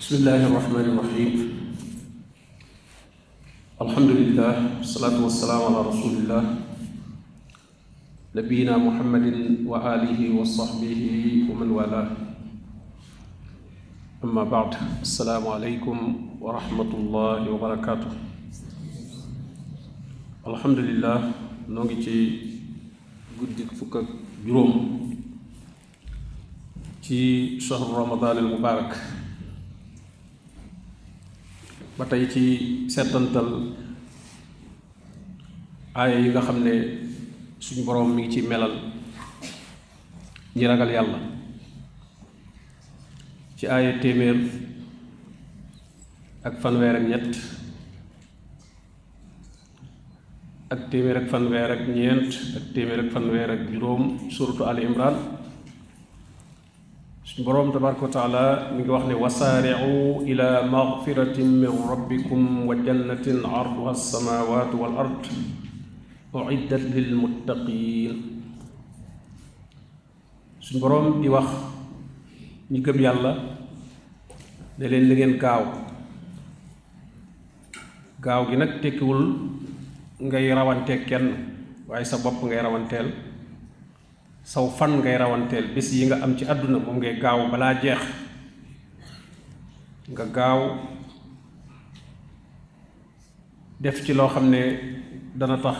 بسم الله الرحمن الرحيم. الحمد لله والصلاة والسلام على رسول الله. نبينا محمد وآله وصحبه ومن والاه. أما بعد السلام عليكم ورحمة الله وبركاته. الحمد لله نوغي ak juróom ci shahru ramadan al mubarak ba tey ci seetantal aaya yi nga xam ne suñu boroom mi ngi ci melal ñi ragal yàlla. Ci aaya téeméer ak fanweer ak ñett ak téeméer ak fanweer ak ñeent ak téeméer ak fanweer ak juróom suratu al imran boroom tabaraka wa taala mi ngi wax ne wasaaricu ila magfiratin min rabbikum wa jannatin arduha alsamawatu wal ard uiddat lilmuttaqin suñu boroom di wax ñi gëm yàlla ne leen li ngeen gaaw gaaw gi nag tekkiwul ngay rawantee kenn waaye sa bopp ngay rawanteel saw fan ngay rawanteel. Bis yi nga am ci àdduna moom ngay gaaw balaa jeex. Nga gaaw def ci loo xam ne dana tax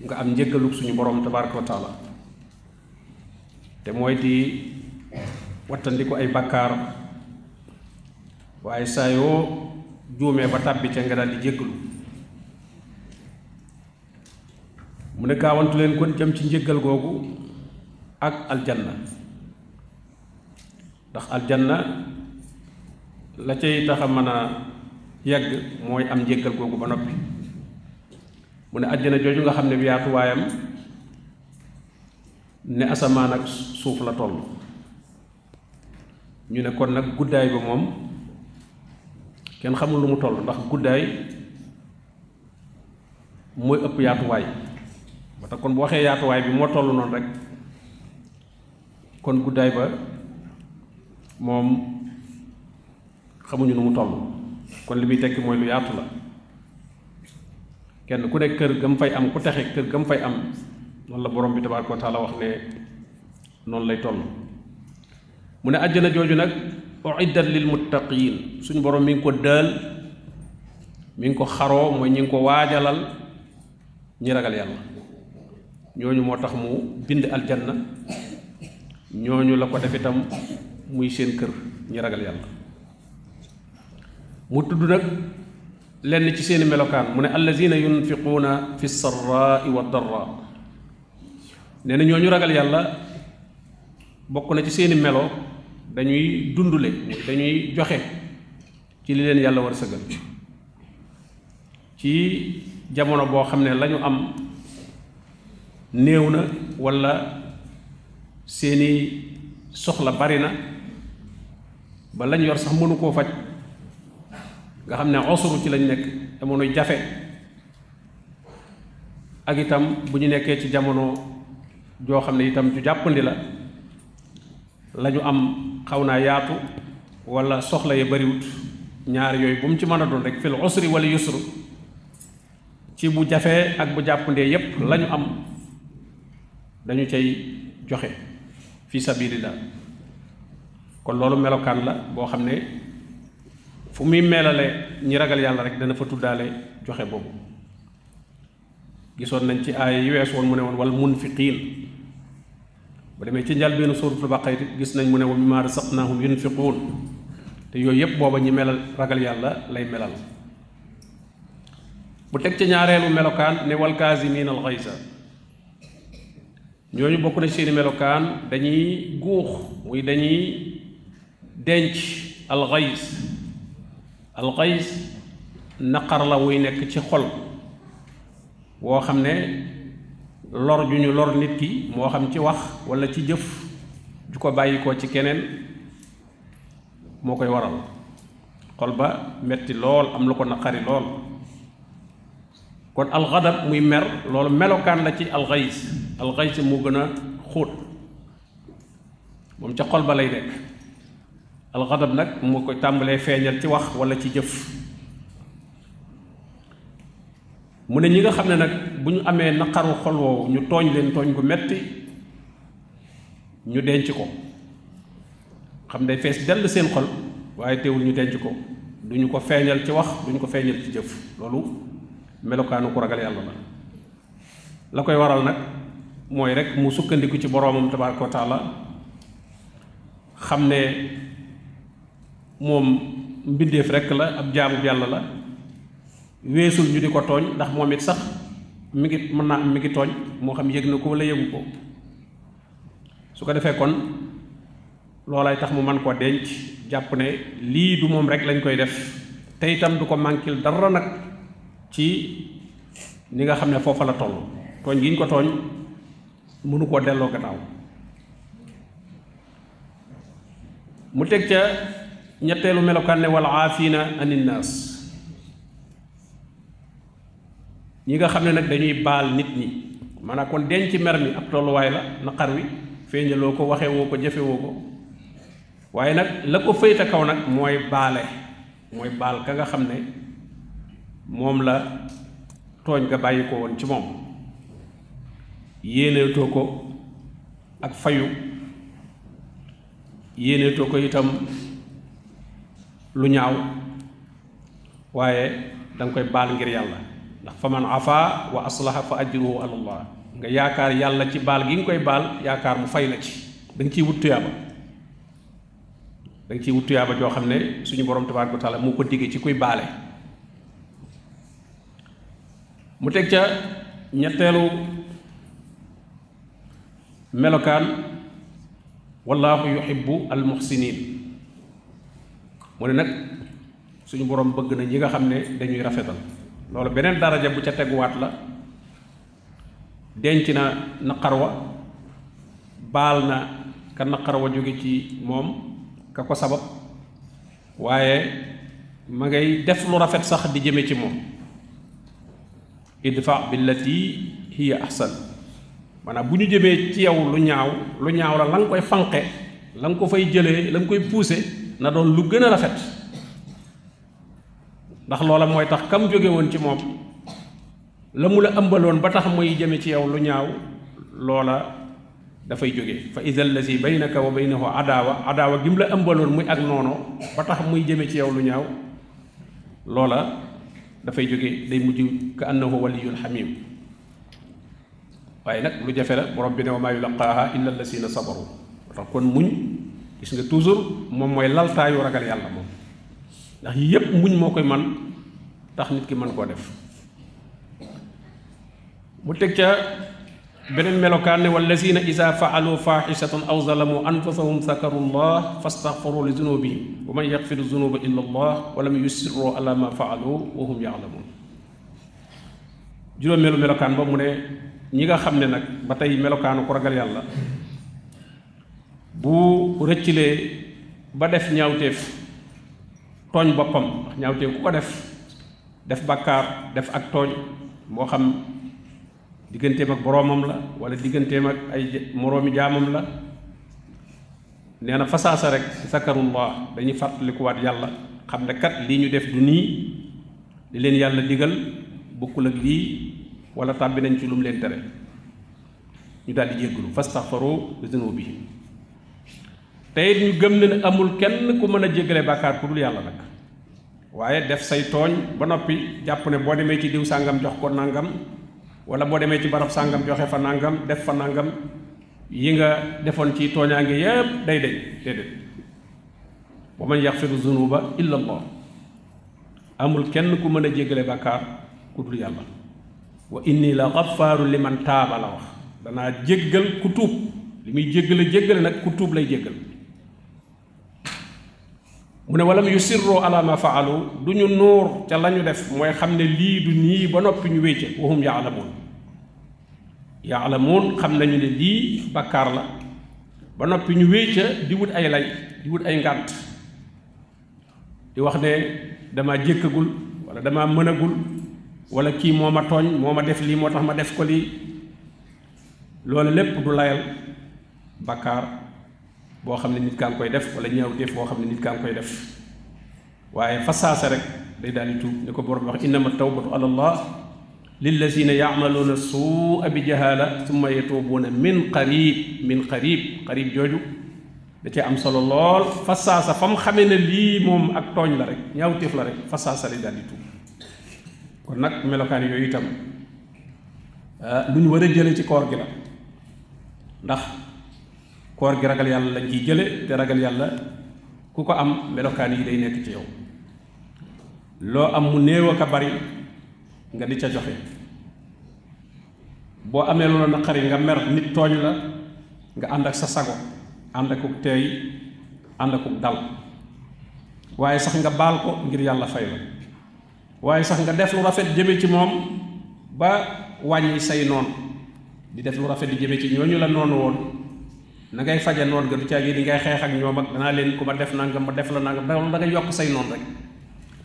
nga am njëggalug suñu borom tabaraka wa taala. Te mooy di wattandiku ay bakkaar. Waaye saa yoo juumee ba tàbbi ca nga daal di jéggalu. Mu ne gaawantu kon jëm ci njëggal googu ak aljanna. Ndax aljanna la cay tax a mën a yegg mooy am njëggal googu ba noppi. Mu ne àjjana jooju nga xam ne bi yaatuwaayam ne asamaan ak suuf la toll. Ñu ne kon nag guddaay ba moom kenn xamul lu mu toll ndax guddaay mooy ëpp yaatuwaay. Ba tax kon bu waxee yaatuwaay bi moo toll noonu rek kon guddaay ba moom xamuñu nu mu toll. Kon li muy tekki mooy lu yaatu la. Kenn ku nekk kër gam fay am ku texe kër gam fay am noonu la borom bi tabaaraka wa taala wax ne noonu lay toll. Mu ne àjjana jooju nag uiddat lil muttaqin suñu borom mi ngi ko dël mi ngi ko xaroo mooy ñi ngi ko waajalal ñi ragal yàlla. Ñooñu moo tax mu bind aljanna ñooñu la ko def itam muy seen kër ñi ragal yàlla. mu tudd nag lenn ci seeni melokaan mu ne allazina yunfiquuna fi sarraai wa darra. nee na ñooñu ragal yàlla bokk na ci seeni melo dañuy dundule dañuy joxe ci li leen yàlla war sëgal. ci jamono boo xam ne lañu am néew na walla seeni soxla bari na ba lañ yor sax mënu koo faj. Nga xam ne osuru ci lañ nekk jamono jafe. Ak itam bu ñu nekkee ci jamono joo xam ne itam ju jàppandi la lañu am xaw naa yaatu walla soxla ya bariwut. Ñaar yooyu bu mu ci mën a doon rek fil usri wala yusru ci bu jafee ak bu jàppandee yépp lañu am dañu cay joxe fi sabilillah kon loolu melokaan la boo xam ne fu muy melale ñi ragal yàlla rek dana fa tuddaale joxe boobu. Gisoon nañ ci aaya yi wees woon mu ne wal munfiqiin. Bu demee ci njëlbéenu suuratul baqara gis nañ mu ne wa mimmaa razaqnaahum yunfiquun. Te yooyu yépp booba ñi melal ragal yàlla lay melal. Bu teg ci ñaareelu melokaan ne wal kaazimiina al ghayza ñooñu bokk na seeni melokaan dañuy guux muy dañuy denc alxays alxays naqar la wuy nekk ci xol woo xam ne lor ju ñu lor nit ki moo xam ci wax walla ci jëf ju ko bàyyi ko ci keneen moo koy waral. Xol ba metti lool am lu ko naqari lool kon alxadab muy mer loolu melokaan la ci alxays alxays moo gën a xóot moom ca xol ba lay nekk alxadab nag moo koy tàmbalee feeñal ci wax wala ci jëf mu ne ñi nga xam ne nag bu ñu amee naqaru xol woowu ñu tooñ leen tooñ gu metti ñu denc ko xam day fees dell seen xol waaye teewul ñu denc ko duñu ko feeñal ci wax duñu ko feeñal ci jëf loolu melokaanu ku ragal yàlla la la koy waral nag mooy rek mu sukkandiku ci boroomam tabaraka wa taala xam ne moom mbindeef rekk la ab jaamu yàlla la. Weesul ñu di ko tooñ ndax moom it sax mi ngi mën naa am mi ngi tooñ moo xam yëg na ko walla yëgu ko. Su ko defee kon loolay tax mu man koo denc jàpp ne lii du moom rek lañ koy def te itam du ko mànkil dara nag ci ni nga xam ne foofa la toll. tooñ gi ko tooñ mënu koo delloo gannaaw. mu teg ca ñetteelu melokaan wal aafina anin naas. ñi nga xam ne nag dañuy baal nit ñi. maanaam kon denc mer mi ab tolluwaay la naqar wi feeñaloo ko waxee woo ko jëfe woo ko. la ko kaw ka nga xam ne moom la tooñ nga bàyyi ko woon ci moom. Yéeneetoo ko ak fayu. Yéeneetoo ko itam lu ñaaw. Waaye da nga koy baal ngir yàlla. Ndax fa man afa wa aslaha fa ajruhu ala allah. Nga yaakaar yàlla ci baal gi nga koy baal yaakaar mu fay la ci. Da nga ciy wut tuyaaba. Da nga ciy wut tuyaaba joo xam ne suñu borom tabaaraka wa taala moo ko diggee ci kuy baale mu teg ca ñetteelu melokaan wallaahu yuhibbu almuhsinin mu ne nag suñu borom bëgg na ñi nga xam ne dañuy rafetal. Loolu beneen daraja bu ca teguwaat la. Denc na naqar wa baal ka naqar wa ci moom ka ko sabab. Waaye ma ngay def lu rafet sax di jëme ci moom idfa billati hiya ahsan. Maanaam bu ñu jëmee ci yow lu ñaaw lu ñaaw la la nga koy fanqe la nga ko fay jëlee la nga koy puuse na doon lu gën a rafet. Ndax loola mooy tax kam jóge woon ci moom la mu la ëmbaloon ba tax muy jëme ci yow lu ñaaw loola dafay jóge. Fa allazi baynaka wa baynahu adaawa adaawa gi mu la ëmbaloon muy ak noono ba tax muy jëme ci yow lu ñaaw loola dafay jóge day mujj ka annahu waliyun xamim waaye nag lu jafe la borom bi ne wa maa illa allasina sabaru tax kon muñ gis nga toujours moom mooy laltaayu ragal yàlla moom ndax yépp muñ moo koy man tax nit ki mën koo def mu teg ca beneen melokaan ne wallazina ida faalu faaxisatan aw zalamu anfusahum zakaru llah fastaxfaru li zunubihim wa man yaxfiru zunuba illa allah wa lam yusirru ala ma faalu wa hum yaalamun juróomeelu melokaan ba mu ne ñi nga xam ne nag ba tey melokaanu ku ragal yàlla bu rëccilee ba def ñaawteef tooñ boppam ndax ñaawteef ku ko def def bàkkaar def ak tooñ moo xam digganteem ak boroomam la wala digganteem ak ay moroomi jaamam la. Nee na fasaasa rek zakarullah dañuy fàttalikuwaat yàlla xam kat lii ñu def du nii li leen yàlla digal bokkul ak lii wala tàbbi nañ ci lu mu leen tere. Ñu daal di jéggulu fastaxfaru li zunubihim te it ñu gëm ne amul kenn ku mën a jéggale bàkkaar ku dul yàlla nag. Waaye def say tooñ ba noppi jàpp ne boo demee ci diw sàngam jox ko nangam wala boo demee ci barab sàngam joxe fa nangam def fa nangam yi nga defoon ci tooñaange yépp day day déedéet wa man yaxfiru zunuba illa allah amul kenn ku mën a jéggale bàkkaar ku dul yàlla. Wa inni la xafaaru liman taaba la wax. Danaa jéggal ku tuub. Li muy jéggale jéggale nag ku tuub lay jéggal mu ne walam yusirru ala ma faalu. Du ñu nuur ca la ñu def. Mooy xam ne lii du nii ba noppi ñu wécce. Wahum yaalamuun yaalamuun xam nañu ne lii bakkaar la. Ba noppi ñu wécca di wut ay lay di wut ay ngànt. Di wax ne dama jékkagul wala dama mënagul wala kii moo ma tooñ moo ma def lii moo tax ma def ko lii. Loolu lépp du layal boo xam ne nit kaa ngi koy def wala ñaawteef boo xam ne nit kaa ngi koy def waaye fa saasa rek day daal di tuub ni ko borom wax innama tawbatu ala allah lillazina yacmaluuna suua bi jahala summa yatuubuuna min qarib min qarib qarib jooju da cee am solo lool fa saasa fa mu xamee ne lii moom ak tooñ la rek ñaawteef la rek fa saasa lay daal di tuub kon nag melokaan yooyu itam lu ñu war a jële ci koor gi la ndax koor gi ragal yàlla lañ ciy jële te ragal yàlla ku ko am melokaan yi day nekk ci yow. loo am mu néew ak a bari nga di ca joxe. boo amee naqari nga mer nit tooñ la nga ànd ak sa sago ànd akuk teey ànd akuk dal. waaye sax nga baal ko ngir yàlla fay la. waaye sax nga def lu rafet jëme ci moom ba wàññi say noon. di def lu rafet di jëme ci ñooñu la noonu woon na ngay faje noon nga du caagi di ngay xeex ak ñoom ak danaa leen ku ma def nangam ma def la nangam da ngay yokk say noon rek.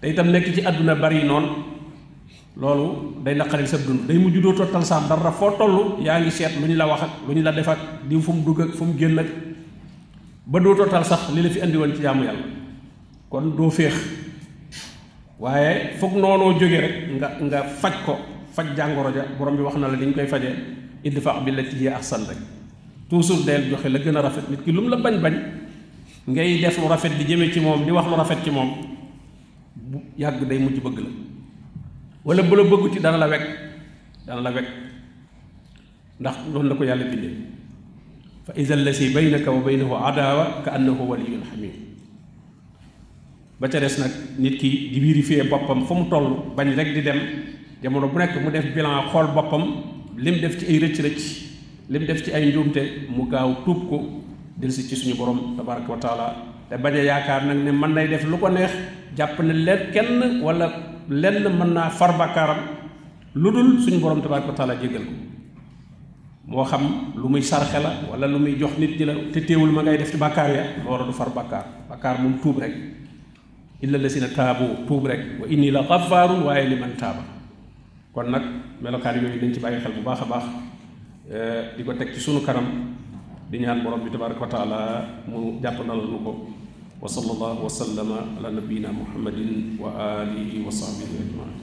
Te itam nekk ci àdduna bari noonu loolu day naqaril sa dund. Day mujj doo tottal sax dara. Foo toll yaa ngi seet lu ñu la wax ak lu ñu la def ak diw fu mu dugg ak fu mu génn ak. Ba doo tottal sax li la fi andi woon ci jaamu yàlla. Kon doo féex. Waaye foog noonoo jóge rek nga nga faj ko faj jàngoro ja. Borom bi wax na la ni ñu koy faje idfa billati hiya ahsan rek toujours del joxe la gën a rafet nit ki lu mu la bañ bañ ngay def lu rafet di jëme ci moom di wax lu rafet ci moom bu yàgg day mujj bëgg la wala bu la bëgguti dana la wekk dana la wekk ndax loolu la ko yàlla bindee fa ida allasi baynaka wa baynahu adawa ka annahu waliyun xamim ba ca des nag nit ki di vérifier boppam fu mu toll bañ rek di dem jamono bu nekk mu def bilan xool boppam lim def ci ay rëcc-rëcc lim def ci ay njuumte mu gaaw tuub ko ci suñu borom tabaraka wa taala. Te bañ a yaakaar nag ne mën nay def lu ko neex jàpp ne leen kenn wala lenn mën naa far bakkaaram lu suñu borom tabaraka wa taala jéggal ko. Moo xam lu muy sarxe la wala lu muy jox nit ñi la te téewul ma ngay def ci bàkkaar ya loolu du far bàkkaar. Bàkkaar moom tuub rek. Illa lasina taabu tuub rek. Wa inni la gafaarun waaye li man taaba. Kon nag melokaan yooyu dañ ci bàyyi xel bu baax a di ko teg ci sunu kanam di ñaan borom bi tabaraka taala mu jàpp na la nu ko. Wa sallallahu wa sallama ala nabiyina muhammadin wa alihi wa sahbihi ajmain